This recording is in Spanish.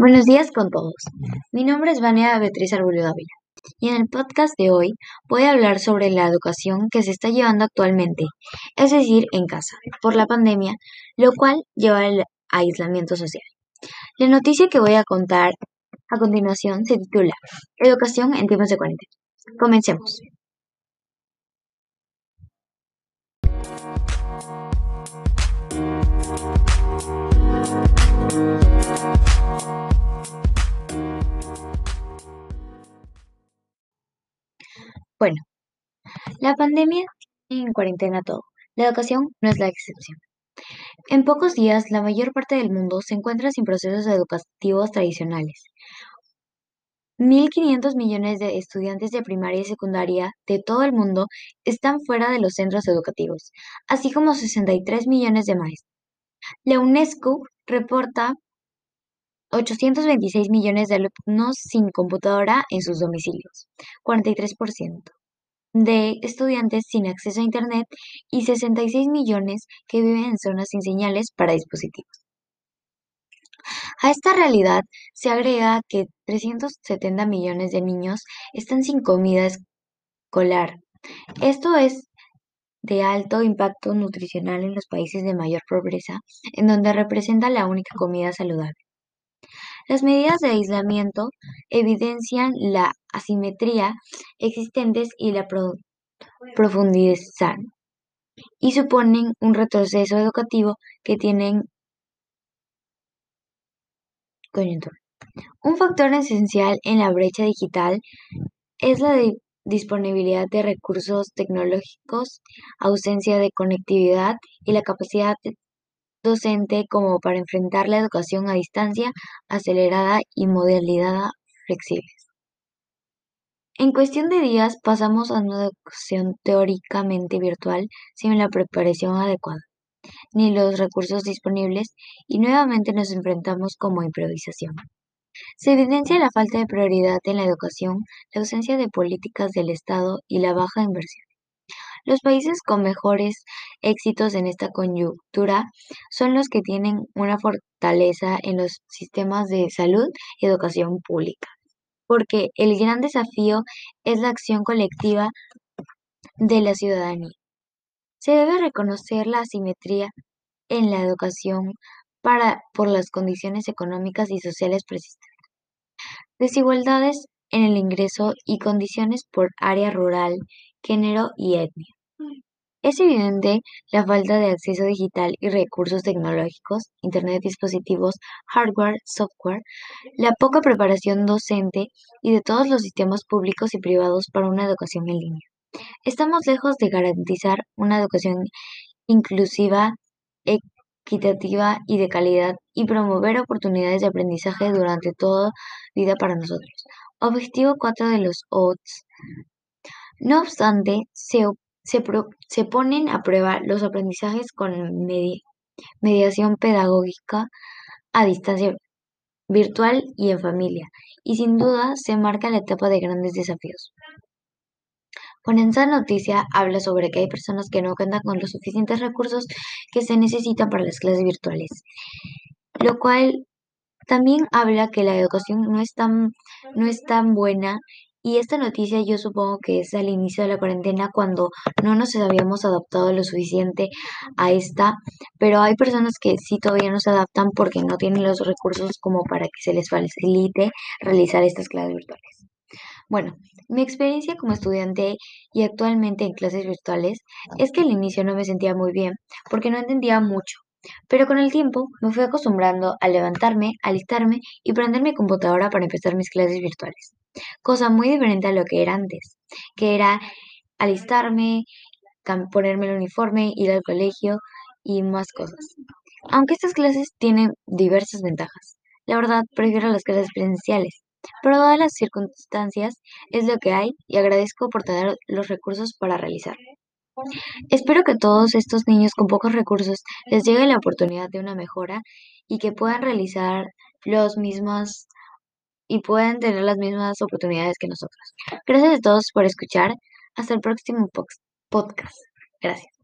Buenos días con todos. Mi nombre es Vania Beatriz Arbullo Dávila y en el podcast de hoy voy a hablar sobre la educación que se está llevando actualmente, es decir, en casa, por la pandemia, lo cual lleva al aislamiento social. La noticia que voy a contar a continuación se titula Educación en tiempos de cuarentena. Comencemos. Bueno, la pandemia en cuarentena todo. La educación no es la excepción. En pocos días, la mayor parte del mundo se encuentra sin procesos educativos tradicionales. 1.500 millones de estudiantes de primaria y secundaria de todo el mundo están fuera de los centros educativos, así como 63 millones de maestros. La UNESCO reporta 826 millones de alumnos sin computadora en sus domicilios, 43% de estudiantes sin acceso a Internet y 66 millones que viven en zonas sin señales para dispositivos. A esta realidad se agrega que 370 millones de niños están sin comida escolar. Esto es de alto impacto nutricional en los países de mayor pobreza, en donde representa la única comida saludable. Las medidas de aislamiento evidencian la asimetría existentes y la profundizan y suponen un retroceso educativo que tienen. Un factor esencial en la brecha digital es la disponibilidad de recursos tecnológicos, ausencia de conectividad y la capacidad docente como para enfrentar la educación a distancia acelerada y modalidad flexibles. En cuestión de días pasamos a una educación teóricamente virtual sin la preparación adecuada, ni los recursos disponibles y nuevamente nos enfrentamos como improvisación. Se evidencia la falta de prioridad en la educación, la ausencia de políticas del Estado y la baja inversión. Los países con mejores éxitos en esta coyuntura son los que tienen una fortaleza en los sistemas de salud y educación pública, porque el gran desafío es la acción colectiva de la ciudadanía. Se debe reconocer la asimetría en la educación para, por las condiciones económicas y sociales persistentes. Desigualdades en el ingreso y condiciones por área rural género y etnia. Es evidente la falta de acceso digital y recursos tecnológicos, Internet, dispositivos, hardware, software, la poca preparación docente y de todos los sistemas públicos y privados para una educación en línea. Estamos lejos de garantizar una educación inclusiva, equitativa y de calidad y promover oportunidades de aprendizaje durante toda vida para nosotros. Objetivo 4 de los OTS no obstante, se, ponen a prueba los aprendizajes con mediación pedagógica a distancia virtual y en familia, y sin duda se marca la etapa de grandes desafíos. Con esta noticia habla sobre que hay personas que no cuentan con los suficientes recursos que se necesitan para las clases virtuales, lo cual también habla que la educación no es tan, no es tan buena y esta noticia yo supongo que es al inicio de la cuarentena cuando no nos habíamos adaptado lo suficiente a esta, pero hay personas que sí todavía no se adaptan porque no tienen los recursos como para que se les facilite realizar estas clases virtuales. Bueno, mi experiencia como estudiante y actualmente en clases virtuales es que al inicio no me sentía muy bien porque no entendía mucho, pero con el tiempo me fui acostumbrando a levantarme, alistarme y prender mi computadora para empezar mis clases virtuales cosa muy diferente a lo que era antes, que era alistarme, ponerme el uniforme, ir al colegio y más cosas. Aunque estas clases tienen diversas ventajas, la verdad prefiero las clases presenciales, pero dadas las circunstancias es lo que hay y agradezco por tener los recursos para realizarlo. Espero que todos estos niños con pocos recursos les llegue la oportunidad de una mejora y que puedan realizar los mismos y pueden tener las mismas oportunidades que nosotros. Gracias a todos por escuchar. Hasta el próximo podcast. Gracias.